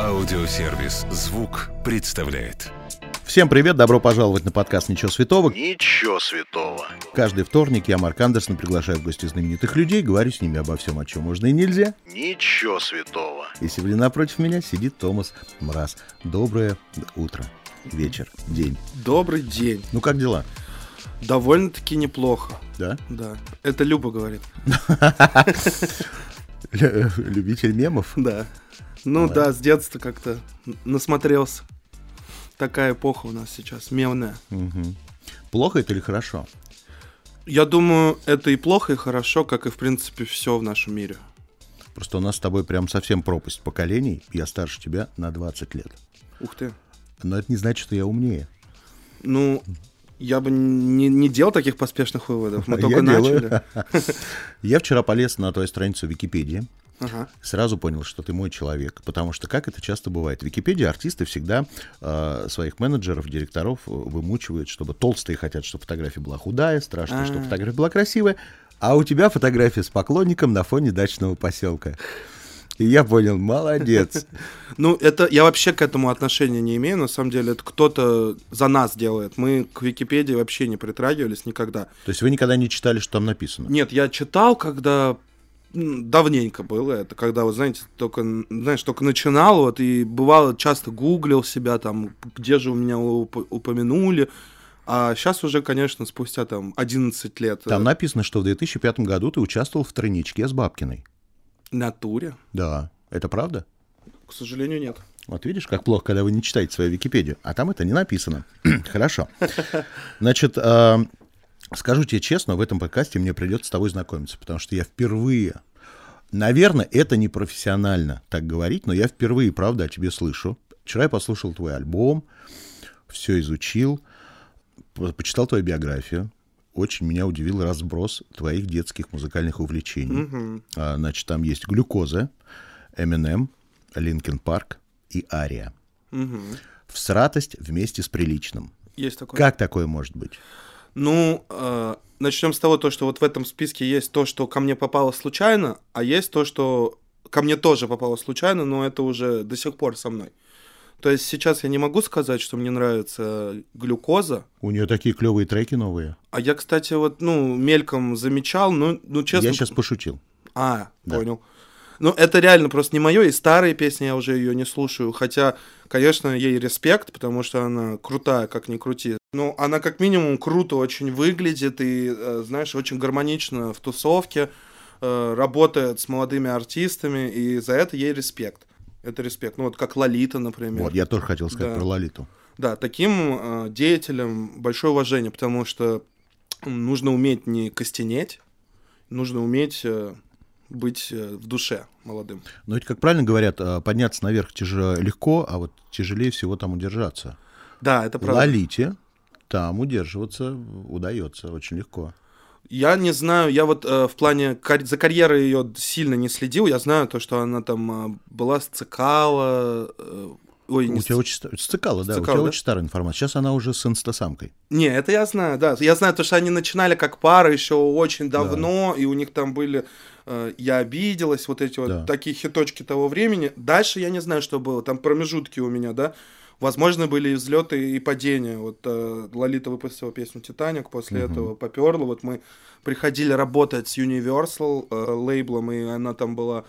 Аудиосервис «Звук» представляет. Всем привет, добро пожаловать на подкаст «Ничего святого». Ничего святого. Каждый вторник я, Марк Андерсон, приглашаю в гости знаменитых людей, говорю с ними обо всем, о чем можно и нельзя. Ничего святого. И сегодня напротив меня сидит Томас Мраз. Доброе утро, вечер, день. Добрый день. Ну как дела? Довольно-таки неплохо. Да? Да. Это Люба говорит. Любитель мемов? Да. Ну да, с детства как-то насмотрелся. Такая эпоха у нас сейчас, мемная. Мгм. Плохо это или хорошо? Я думаю, это и плохо, и хорошо, как и, в принципе, все в нашем мире. Просто у нас с тобой прям совсем пропасть поколений. Я старше тебя на 20 лет. Ух ты. Но это не значит, что я умнее. Ну, я бы не, не делал таких поспешных выводов. Мы только Я делаю. начали. Я вчера полез на твою страницу Википедии. Ага. Сразу понял, что ты мой человек, потому что как это часто бывает. В Википедии артисты всегда э, своих менеджеров, директоров э, вымучивают, чтобы толстые хотят, чтобы фотография была худая, страшно, чтобы А. фотография была красивая, а у тебя фотография с поклонником на фоне дачного поселка. И я понял, молодец. Ну, это я вообще к этому отношения не имею. На самом деле, это кто-то за нас делает. Мы к Википедии вообще не притрагивались никогда. То есть вы никогда не читали, что там написано? Нет, я читал, когда давненько было это, когда, вот, знаете, только, знаешь, только начинал, вот, и бывало, часто гуглил себя, там, где же у меня уп- упомянули, а сейчас уже, конечно, спустя, там, 11 лет Там э, написано, что в 2005 году ты участвовал в тройничке с Бабкиной. натуре, Да, это правда? к сожалению, нет. Вот видишь, как плохо, когда вы не читаете свою Википедию. А там это не написано. Хорошо. Значит, э, скажу тебе честно, в этом подкасте мне придется с тобой знакомиться, потому что я впервые... Наверное, это не профессионально так говорить, но я впервые, правда, о тебе слышу. Вчера я послушал твой альбом, все изучил, по- почитал твою биографию. Очень меня удивил разброс твоих детских музыкальных увлечений. А, значит, там есть глюкоза, Eminem, Линкен Парк и Ария. Мгм. В сратость вместе с приличным. Есть такое. Как такое может быть? Ну, начнем с того, то, что вот в этом списке есть то, что ко мне попало случайно, а есть то, что ко мне тоже попало случайно, но это уже до сих пор со мной. То есть сейчас я не могу сказать, что мне нравится глюкоза, У нее такие клевые треки новые. а я, кстати, вот, ну, мельком замечал, ну, ну честно... Я сейчас пошутил. А, Да. понял. Ну, это реально просто не мое, и старые песни я уже ее не слушаю. Хотя, конечно, ей респект, потому что она крутая, как ни крути. Ну, она как минимум круто очень выглядит и, э, знаешь, очень гармонично в тусовке, э, работает с молодыми артистами, и за это ей респект. Это респект. Ну, вот как Лолита, например. Вот, я тоже хотел сказать Да. про Лолиту. Да, таким э, деятелям большое уважение, потому что нужно уметь не костенеть, нужно уметь быть в душе молодым. Но ведь, как правильно говорят, подняться наверх тяжело легко, а вот тяжелее всего там удержаться. Да, это правда. Лолите там удерживаться удается очень легко. Я не знаю, я вот э, в плане кар- за карьерой ее сильно не следил. Я знаю то, что она там э, была с Цикала. э, ой, не у с тебя очень ста- Сцикала, да, у Сцикала, тебя да? очень старая информация. Сейчас она уже с инстасамкой. Не, это я знаю, да. Я знаю то, что они начинали как пара еще очень давно, и у них там были э, «Я обиделась», вот эти вот Да. такие хиточки того времени. Дальше я не знаю, что было. Там промежутки у меня, да. Возможно, были взлеты и падения. Вот э, Лолита выпустила песню «Титаник», после этого поперло. Вот мы приходили работать с Universal э, лейблом, и она там была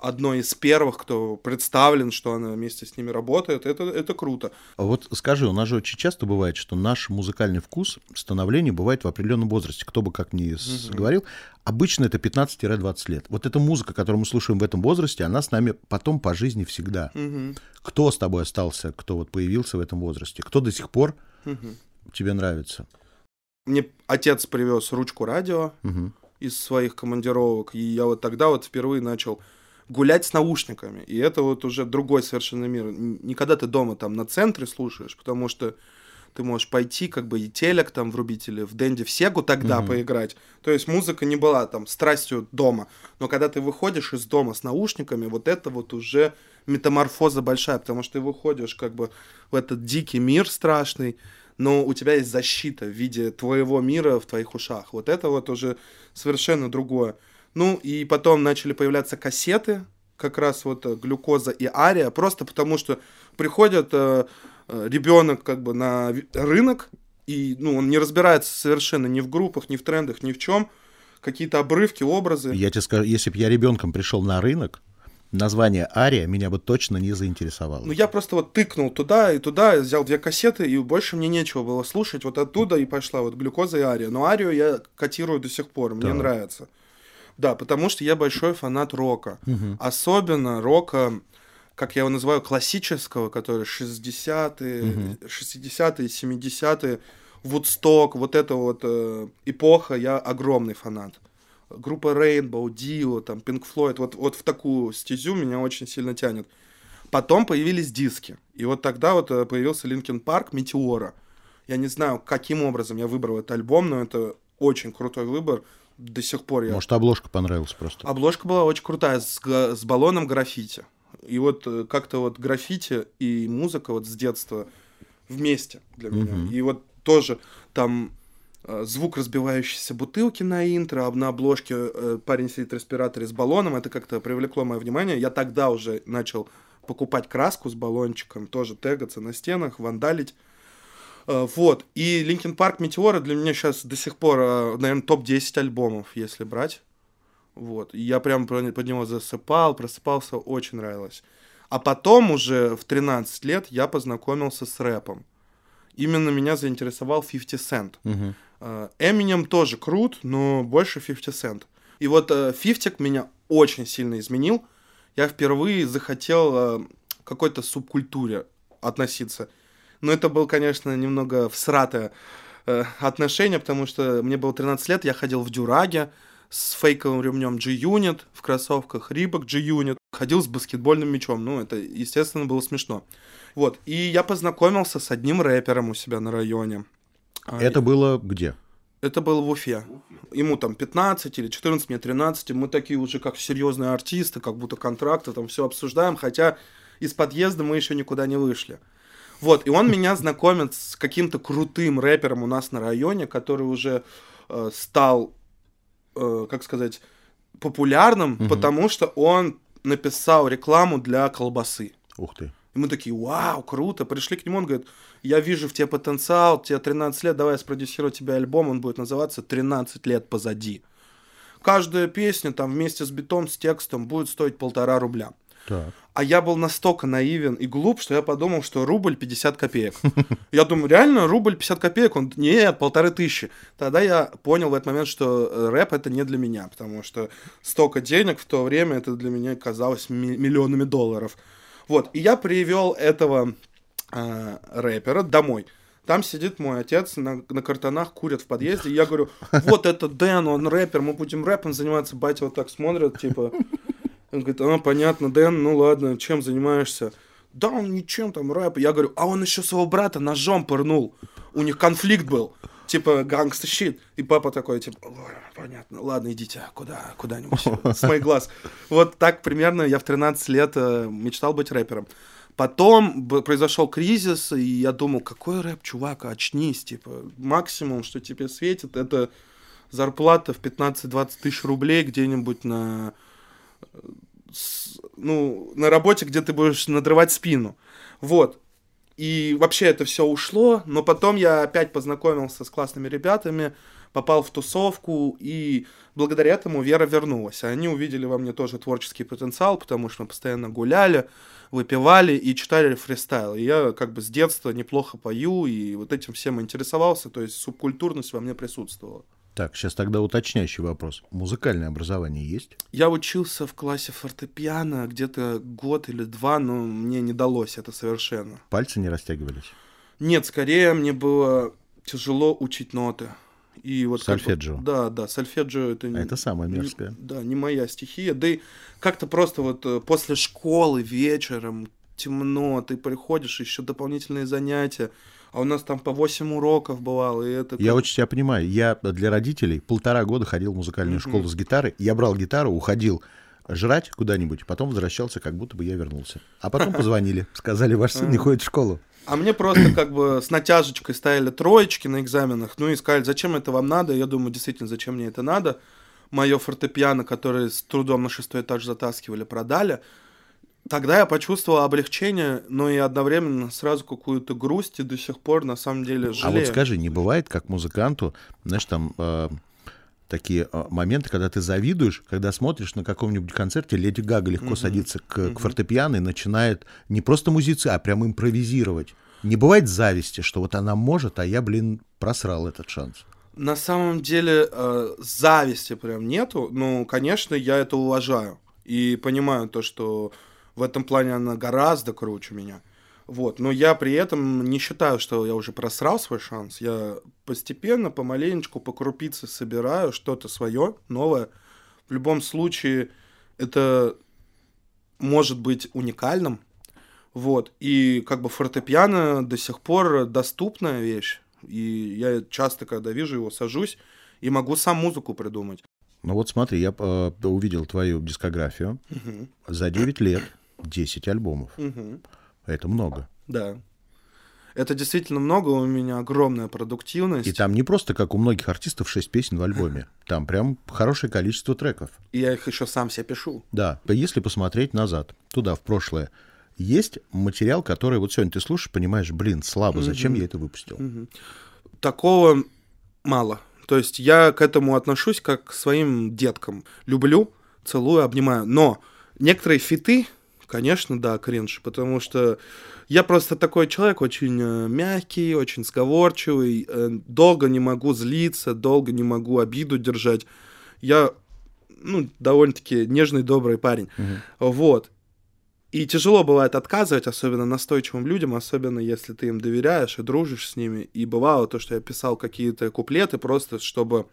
одной из первых, кто представлен, что она вместе с ними работает. Это, это круто. А Вот скажи, у нас же очень часто бывает, что наш музыкальный вкус, становление бывает в определенном возрасте. Кто бы как ни с- говорил, обычно это 15-20 лет. Вот эта музыка, которую мы слушаем в этом возрасте, она с нами потом по жизни всегда. Мгм. Кто с тобой остался, кто вот появился в этом возрасте? Кто до сих пор Мгм. тебе нравится? Мне отец привез ручку радио Мгм. из своих командировок, и я вот тогда вот впервые начал гулять с наушниками. И это вот уже другой совершенно мир. Н- Не когда ты дома там на центре слушаешь, потому что ты можешь пойти, как бы и телек там врубить, или в Дэнди в Сегу тогда Мгм. поиграть. То есть музыка не была там страстью дома. Но когда ты выходишь из дома с наушниками, вот это вот уже метаморфоза большая, потому что ты выходишь как бы в этот дикий мир страшный, но у тебя есть защита в виде твоего мира в твоих ушах. Вот это вот уже совершенно другое. Ну, и потом начали появляться кассеты, как раз вот э, глюкоза и ария, просто потому что приходит э, э, ребенок как бы на рынок, и ну, он не разбирается совершенно ни в группах, ни в трендах, ни в чем. Какие-то обрывки, образы. Я тебе скажу, если бы я ребенком пришел на рынок, название Ария меня бы точно не заинтересовало. Ну, я просто вот тыкнул туда и туда, взял две кассеты, и больше мне нечего было слушать. Вот оттуда и пошла вот глюкоза и ария. Но арию я котирую до сих пор, мне Так. нравится. Да, потому что я большой фанат рока. Особенно рока, как я его называю, классического, который 60-е, 60-е, 70-е, Вудсток, вот эта вот э, эпоха, я огромный фанат. Группа Rainbow, Dio, там, Pink Floyd, вот, вот в такую стезю меня очень сильно тянет. Потом появились диски. И вот тогда вот э, появился Линкен Парк Метеора. Я не знаю, каким образом я выбрал этот альбом, но это очень крутой выбор. До сих пор я... Может, обложка понравилась просто. Обложка была очень крутая, с, с баллоном граффити. И вот э, как-то вот граффити и музыка вот с детства вместе для меня. И вот тоже там э, звук разбивающейся бутылки на интро, а на обложке э, парень сидит в респираторе с баллоном, это как-то привлекло мое внимание. Я тогда уже начал покупать краску с баллончиком, тоже тегаться на стенах, вандалить. Э, Вот. И Linkin Park Meteora для меня сейчас до сих пор, наверное, топ-10 альбомов, если брать. Вот. И я прям под него засыпал, просыпался, очень нравилось. А потом уже в 13 лет я познакомился с рэпом. Именно меня заинтересовал 50 Cent. Э, Эминем тоже крут, но больше 50 Cent. И вот э, 50 меня очень сильно изменил. Я впервые захотел э, к какой-то субкультуре относиться. Но это был, конечно, немного всратое э, отношение, потому что мне было 13 лет, я ходил в дюраге с фейковым ремнем G-Unit, в кроссовках Reebok G-Unit, ходил с баскетбольным мячом. Ну, это, естественно, было смешно. Вот, и я познакомился с одним рэпером у себя на районе. А, Это было где? это было в Уфе. Ему там 15 или 14, мне 13. Мы такие уже как серьезные артисты, как будто контракты, там все обсуждаем, хотя из подъезда мы еще никуда не вышли. Вот, и он меня знакомит с каким-то крутым рэпером у нас на районе, который уже э, стал, э, как сказать, популярным, потому что он написал рекламу для колбасы. Ух ты. И мы такие, вау, круто. Пришли к нему, он говорит, я вижу в тебе потенциал, тебе 13 лет, давай я спродюсирую тебе альбом, он будет называться «13 лет позади». Каждая песня там вместе с битом, с текстом будет стоить полтора рубля. Так. А я был настолько наивен и глуп, что я подумал, что рубль 50 копеек. Я думаю, реально рубль 50 копеек? Он, нет, полторы тысячи. Тогда я понял в этот момент, что э, рэп это не для меня, потому что столько денег в то время, это для меня казалось ми- миллионами долларов. Вот, и я привел этого э, рэпера домой. Там сидит мой отец на, на картонах, курят в подъезде. И я говорю, вот это Дэн, он рэпер, мы будем рэпом заниматься. Батя вот так смотрит, типа... Он говорит, а, понятно, Дэн, ну ладно, чем занимаешься? Да, он ничем там рэп. Я говорю, а он еще своего брата ножом пырнул. У них конфликт был. Типа, гангста щит. И папа такой, типа, «Ой, понятно, ладно, идите куда, куда-нибудь, с моих глаз. Вот так примерно я в 13 лет э, мечтал быть рэпером. Потом произошел кризис, и я думал, какой рэп, чувак, очнись, типа, максимум, что тебе светит, это зарплата в 15-20 тысяч рублей где-нибудь на ну, на работе, где ты будешь надрывать спину. Вот. И вообще это все ушло, но потом я опять познакомился с классными ребятами, попал в тусовку, и благодаря этому Вера вернулась. Они увидели во мне тоже творческий потенциал, потому что мы постоянно гуляли, выпивали и читали фристайл. И я как бы с детства неплохо пою, и вот этим всем интересовался, то есть субкультурность во мне присутствовала. Так, сейчас тогда уточняющий вопрос. Музыкальное образование есть? Я учился в классе фортепиано где-то год или два, но мне не далось это совершенно. Пальцы не растягивались? Нет, скорее мне было тяжело учить ноты. И вот как бы- Сольфеджио. да, да, сольфеджио это... не- Это самое не- мерзкое. да, не моя стихия. Да и как-то просто вот э, после школы вечером темно, ты приходишь, еще дополнительные занятия, а у нас там по 8 уроков бывало, и это... Я очень тебя понимаю. Я для родителей полтора года ходил в музыкальную школу с гитарой. Я брал гитару, уходил жрать куда-нибудь, потом возвращался, как будто бы я вернулся. А потом позвонили, сказали, ваш сын не ходит в школу. А мне просто как бы с натяжечкой ставили троечки на экзаменах, ну и сказали, зачем это вам надо? Я думаю, действительно, зачем мне это надо? мое фортепиано, которое с трудом на шестой этаж затаскивали, продали, тогда я почувствовал облегчение, но и одновременно сразу какую-то грусть, и до сих пор на самом деле жалею. А вот скажи, не бывает, как музыканту, знаешь, там э, такие э, моменты, когда ты завидуешь, когда смотришь на каком-нибудь концерте, Леди Гага легко Мгм. садится к, Мгм. к фортепиано и начинает не просто музицировать, а прям импровизировать. Не бывает зависти, что вот она может, а я, блин, просрал этот шанс. На самом деле э, зависти прям нету. Ну, конечно, я это уважаю. И понимаю то, что в этом плане она гораздо круче меня. Вот. Но я при этом не считаю, что я уже просрал свой шанс. Я постепенно, помаленечку, по крупице собираю что-то свое, новое. В любом случае, это может быть уникальным. Вот. И как бы фортепиано до сих пор доступная вещь. И я часто, когда вижу его, сажусь и могу сам музыку придумать. Ну вот смотри, я э, увидел твою дискографию. Мгм. За 9 лет 10 альбомов. Мгм. Это много. Да. Это действительно много, у меня огромная продуктивность. И там не просто, как у многих артистов, 6 песен в альбоме. Там прям хорошее количество треков. И я их еще сам себе пишу. Да, если посмотреть назад, туда, в прошлое, есть материал, который вот сегодня ты слушаешь, понимаешь, блин, слабо, зачем Мгм. я это выпустил? Такого мало. То есть я к этому отношусь как к своим деткам. Люблю, целую, обнимаю. Но некоторые фиты, конечно, да, кринж, потому что я просто такой человек очень э, мягкий, очень сговорчивый, э, долго не могу злиться, долго не могу обиду держать. Я, ну, довольно-таки нежный, добрый парень. Вот. И тяжело бывает отказывать, особенно настойчивым людям, особенно если ты им доверяешь и дружишь с ними. И бывало то, что я писал какие-то куплеты просто, чтобы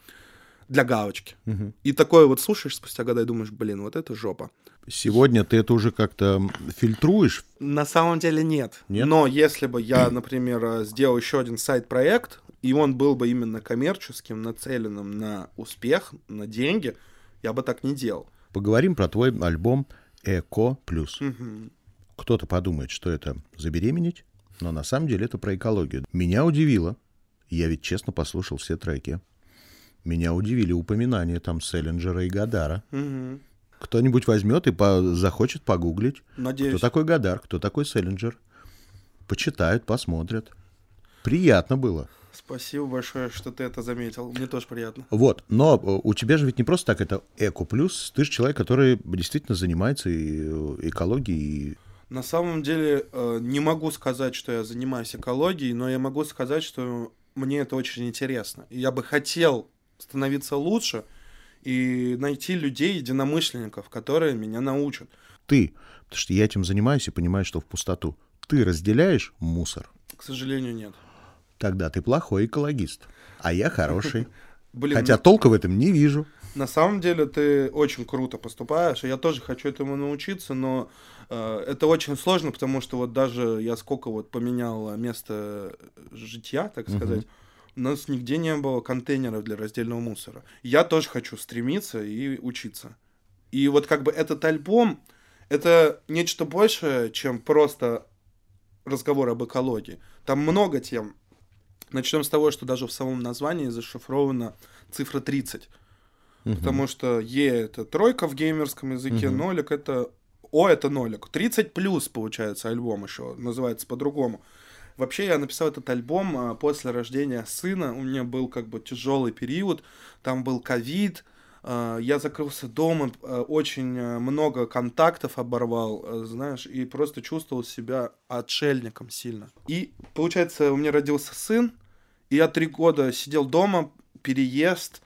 для галочки. Мгм. И такое вот слушаешь спустя года и думаешь, блин, вот это жопа. Сегодня ты это уже как-то фильтруешь. На самом деле нет. Нет? Но если бы я, например, э, сделал еще один сайт-проект, и он был бы именно коммерческим, нацеленным на успех, на деньги, я бы так не делал. Поговорим про твой альбом «Эко плюс». Мгм. Кто-то подумает, что это забеременеть, но на самом деле это про экологию. Меня удивило, я ведь честно послушал все треки, меня удивили упоминания там Селлинджера и Гадара. Мгм. Кто-нибудь возьмет и по- захочет погуглить, Надеюсь. кто такой Гадар, кто такой Селлинджер. Почитают, посмотрят. Приятно было. Спасибо большое, что ты это заметил. Мне тоже приятно. Вот, но э, у тебя же ведь не просто так это эко плюс, ты же человек, который действительно занимается и э, экологией. и- На самом деле, э, не могу сказать, что я занимаюсь экологией, но я могу сказать, что мне это очень интересно. Я бы хотел становиться лучше и найти людей, единомышленников, которые меня научат. Ты, потому что я этим занимаюсь и понимаю, что в пустоту. Ты разделяешь мусор, К сожалению, нет. тогда ты плохой экологист, а я хороший. Блин, Хотя толка в этом не вижу. на самом деле ты очень круто поступаешь, и я тоже хочу этому научиться, но э, это очень сложно, потому что вот даже я сколько вот поменял место житья, так сказать, у нас нигде не было контейнеров для раздельного мусора. Я тоже хочу стремиться и учиться. И вот как бы этот альбом, это нечто большее, чем просто разговор об экологии. Там много тем. Начнем с того, что даже в самом названии зашифрована цифра 30. Мгм. Потому что Е это тройка в геймерском языке, Мгм. нолик это... О это нолик. 30 плюс, получается, альбом еще. Называется по-другому. Вообще, я написал этот альбом а, после рождения сына. У меня был как бы тяжелый период. Там был ковид. а, Я закрылся дома, а, очень много контактов оборвал, знаешь, и просто чувствовал себя отшельником сильно. И, получается, у меня родился сын, и я три года сидел дома, переезд,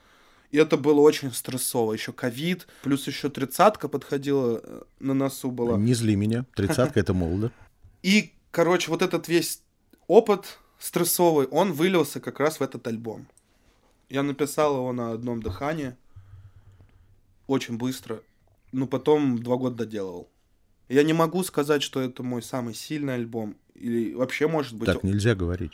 и это было очень стрессово. Еще ковид, плюс еще тридцатка подходила э, на носу была. Не зли меня. Тридцатка это молодо. И, короче, вот этот весь опыт стрессовый, он вылился как раз в этот альбом. Я написал его на одном дыхании. Очень быстро. Ну, потом два года доделывал. Я не могу сказать, что это мой самый сильный альбом. Или вообще, может быть... Так нельзя говорить.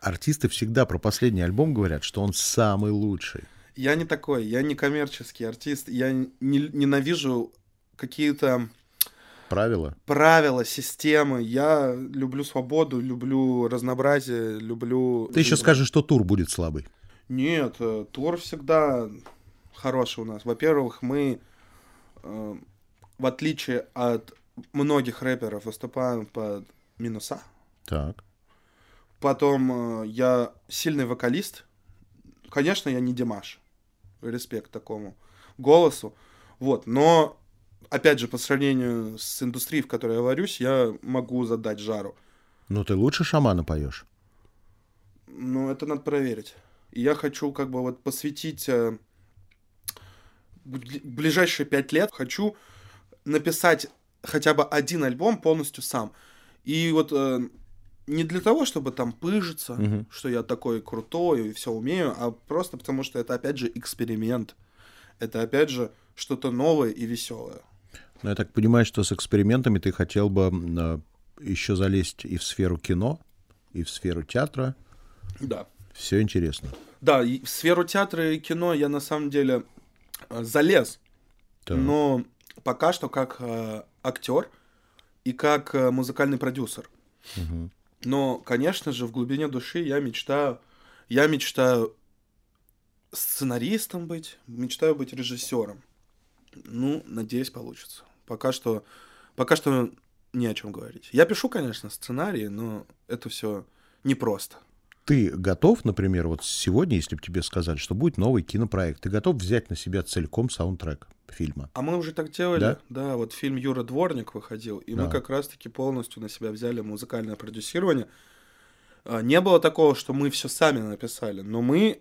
Артисты всегда про последний альбом говорят, что он самый лучший. Я не такой, я не коммерческий артист. Я не- ненавижу какие-то Правила. правила, системы. Я люблю свободу, люблю разнообразие, люблю... Ты еще скажешь, что тур будет слабый. Нет, э, тур всегда хороший у нас. Во-первых, мы, э, в отличие от многих рэперов, выступаем под минуса. Так. Потом э, я сильный вокалист. Конечно, я не Димаш. Респект такому голосу. Вот, но опять же, по сравнению с индустрией, в которой я варюсь, я могу задать жару. Ну, ты лучше шамана поешь. Ну, это надо проверить. И я хочу как бы вот посвятить э, бли- ближайшие пять лет, хочу написать хотя бы один альбом полностью сам. И вот э, не для того, чтобы там пыжиться, Мгм. что я такой крутой и все умею, а просто потому что это опять же эксперимент. Это опять же что-то новое и веселое. Но я так понимаю, что с экспериментами ты хотел бы еще залезть и в сферу кино, и в сферу театра. Да. Все интересно. Да, в сферу театра и кино я на самом деле э, залез. Так. Но пока что как э, актер и как э, музыкальный продюсер. Мгм. Но, конечно же, в глубине души я мечтаю, я мечтаю сценаристом быть, мечтаю быть режиссером. Ну, надеюсь, получится. Пока что, пока что не о чем говорить. Я пишу, конечно, сценарии, но это все непросто. Ты готов, например, вот сегодня, если бы тебе сказали, что будет новый кинопроект, ты готов взять на себя целиком саундтрек фильма? А мы уже так делали. Да? Да, вот фильм Юра Дворник выходил, и мы Да. как раз-таки полностью на себя взяли музыкальное продюсирование. А, Не было такого, что мы все сами написали, но мы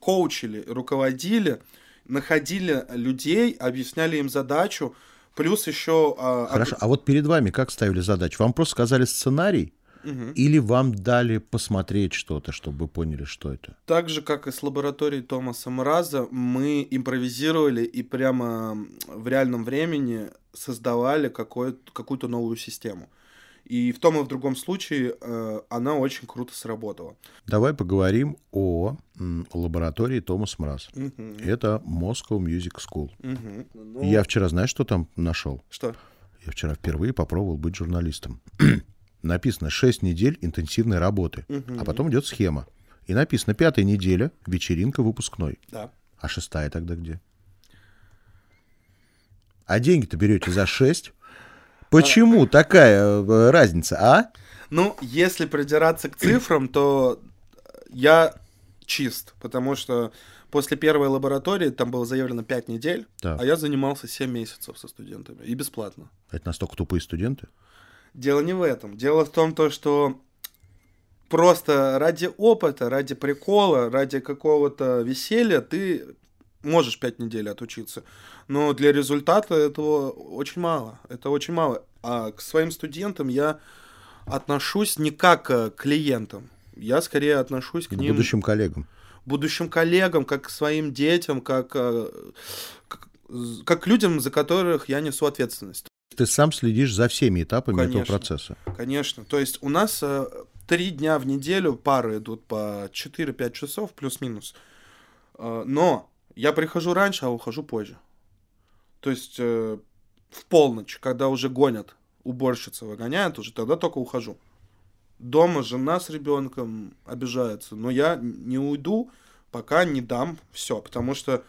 коучили, руководили, находили людей, объясняли им задачу, плюс еще... а, Хорошо, а вот перед вами как ставили задачу? Вам просто сказали сценарий Мгм. или вам дали посмотреть что-то, чтобы вы поняли, что это? Так же, как и с лабораторией Томаса Мраза, мы импровизировали и прямо в реальном времени создавали какую-то новую систему. И в том и в другом случае э, она очень круто сработала. Давай поговорим о м, лаборатории Томас Мраз. Мгм. Это Moscow Music School. Мгм. Ну, Я вчера, знаешь, что там нашел? Что? Я вчера впервые попробовал быть журналистом. Написано 6 недель интенсивной работы, Мгм. а потом идет схема. И написано пятая неделя, вечеринка выпускной. Да. А шестая тогда где? А деньги-то берете за 6? Почему такая э, разница, а? Ну, если придираться к цифрам, то я чист, потому что после первой лаборатории там было заявлено 5 недель, Так. а я занимался 7 месяцев со студентами и бесплатно. Это настолько тупые студенты? Дело не в этом. Дело в том, то, что просто ради опыта, ради прикола, ради какого-то веселья ты можешь пять недель отучиться. Но для результата этого очень мало. Это очень мало. А к своим студентам я отношусь не как э, к клиентам. Я скорее отношусь к, К ним, будущим коллегам. будущим коллегам, как к своим детям, как, э, как, как к людям, за которых я несу ответственность. Ты сам следишь за всеми этапами этого Конечно. процесса. Конечно. То есть у нас э, три дня в неделю пары идут по 4-5 часов плюс-минус. Но я прихожу раньше, а ухожу позже. То есть э, в полночь, когда уже гонят, уборщица выгоняет, уже тогда только ухожу. Дома жена с ребенком обижается, но я не уйду, пока не дам все, потому что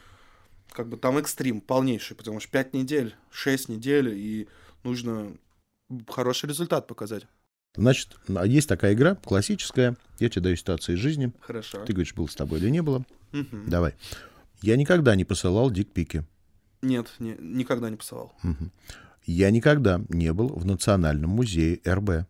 как бы там экстрим полнейший, потому что 5 недель, 6 недель, и нужно хороший результат показать. Значит, а есть такая игра, классическая. Я тебе даю ситуацию из жизни. Хорошо. Ты говоришь, был с тобой или не было. Мгм. Давай. Я никогда не посылал дикпики. Нет, не- никогда не посылал. Мгм. Я никогда не был в Национальном музее РБ.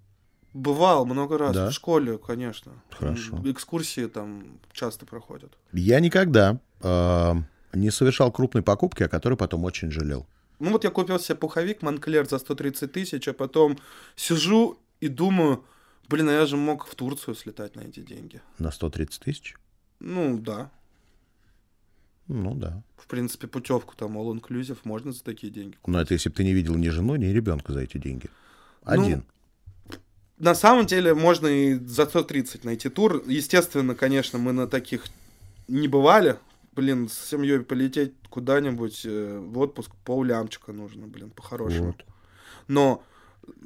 Бывал много раз Да? в школе, конечно. Хорошо. Экскурсии там часто проходят. Я никогда э, не совершал крупной покупки, о которой потом очень жалел. Ну вот я купил себе пуховик Монклер за 130 тысяч, а потом сижу и думаю, блин, а я же мог в Турцию слетать на эти деньги. На 130 тысяч? Ну да, Ну да. в принципе путевку там all inclusive можно за такие деньги. Но это если бы ты не видел ни жену, ни ребенка за эти деньги. Ну, Один. На самом деле можно и за 130 найти тур. Естественно, конечно, мы на таких не бывали. Блин, с семьей полететь куда-нибудь э, в отпуск поллямчика нужно, блин, по-хорошему. Вот. Но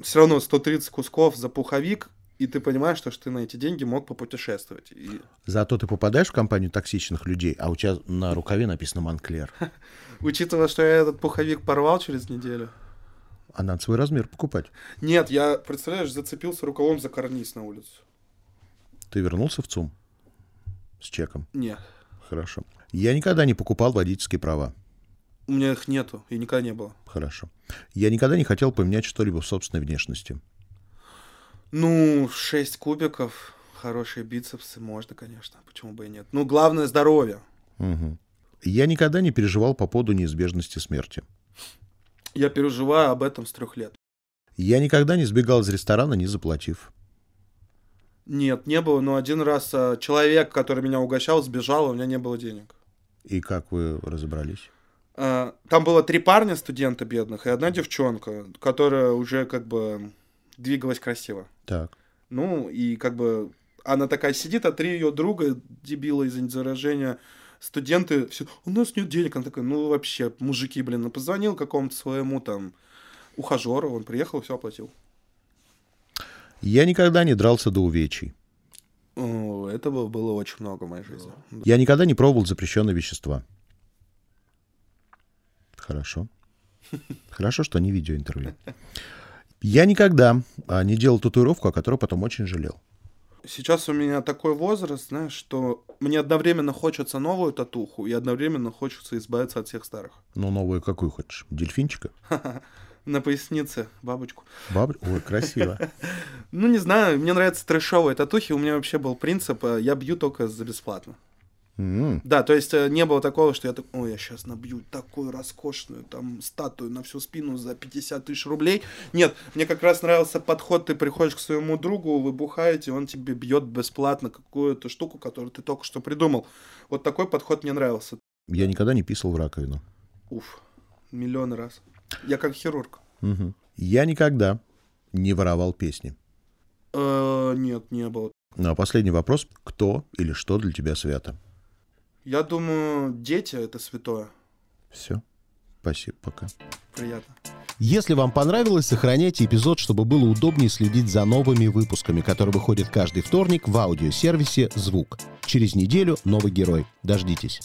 все равно 130 кусков за пуховик и ты понимаешь, что, ты на эти деньги мог попутешествовать. И... Зато ты попадаешь в компанию токсичных людей, а у тебя на рукаве написано «Монклер». Учитывая, что я этот пуховик порвал через неделю. А надо свой размер покупать. Нет, я, представляешь, зацепился рукавом за карниз на улицу. Ты вернулся в ЦУМ с чеком? Нет. Хорошо. Я никогда не покупал водительские права. У меня их нету, и никогда не было. Хорошо. Я никогда не хотел поменять что-либо в собственной внешности. Ну, 6 кубиков, хорошие бицепсы, можно, конечно. Почему бы и нет? Ну, главное здоровье. Угу. Я никогда не переживал по поводу неизбежности смерти. Я переживаю об этом с трех лет. Я никогда не сбегал из ресторана, не заплатив. Нет, не было, но один раз а, человек, который меня угощал, сбежал, и у меня не было денег. И как вы разобрались? А, там было три парня студента бедных и одна девчонка, которая уже как бы двигалась красиво. Так. Ну, и как бы она такая сидит, а три ее друга, дебила из-за заражения, студенты, все, у нас нет денег. Она такая, ну вообще, мужики, блин, ну позвонил какому-то своему там ухажеру, он приехал, все оплатил. Я никогда не дрался до увечий. О, этого было очень много в моей жизни. Я никогда не пробовал запрещенные вещества. Хорошо. Хорошо, что не видеоинтервью. Я никогда а, не делал татуировку, о которой потом очень жалел. Сейчас у меня такой возраст, знаешь, что мне одновременно хочется новую татуху и одновременно хочется избавиться от всех старых. Ну, новую какую хочешь? Дельфинчика? На пояснице бабочку. Баб... Ой, красиво. Ну, не знаю, мне нравятся трэшовые татухи. У меня вообще был принцип, э, я бью только за бесплатно. М, Да, то есть э, не было такого, что я так, ой, я сейчас набью такую роскошную там статую на всю спину за 50 тысяч рублей. Нет, мне как раз нравился подход, ты приходишь к своему другу, вы бухаете, он тебе бьет бесплатно какую-то штуку, которую ты только что придумал. Вот такой подход мне нравился. Я никогда не писал в раковину. Уф, миллион раз. Я как хирург. Мгм. Я никогда не воровал песни. Э, нет, не было. Ну, а последний вопрос. Кто или что для тебя свято? Я думаю, дети это святое. Все. Спасибо, пока. Приятно. Если вам понравилось, сохраняйте эпизод, чтобы было удобнее следить за новыми выпусками, которые выходят каждый вторник в аудиосервисе «Звук». Через неделю новый герой. Дождитесь.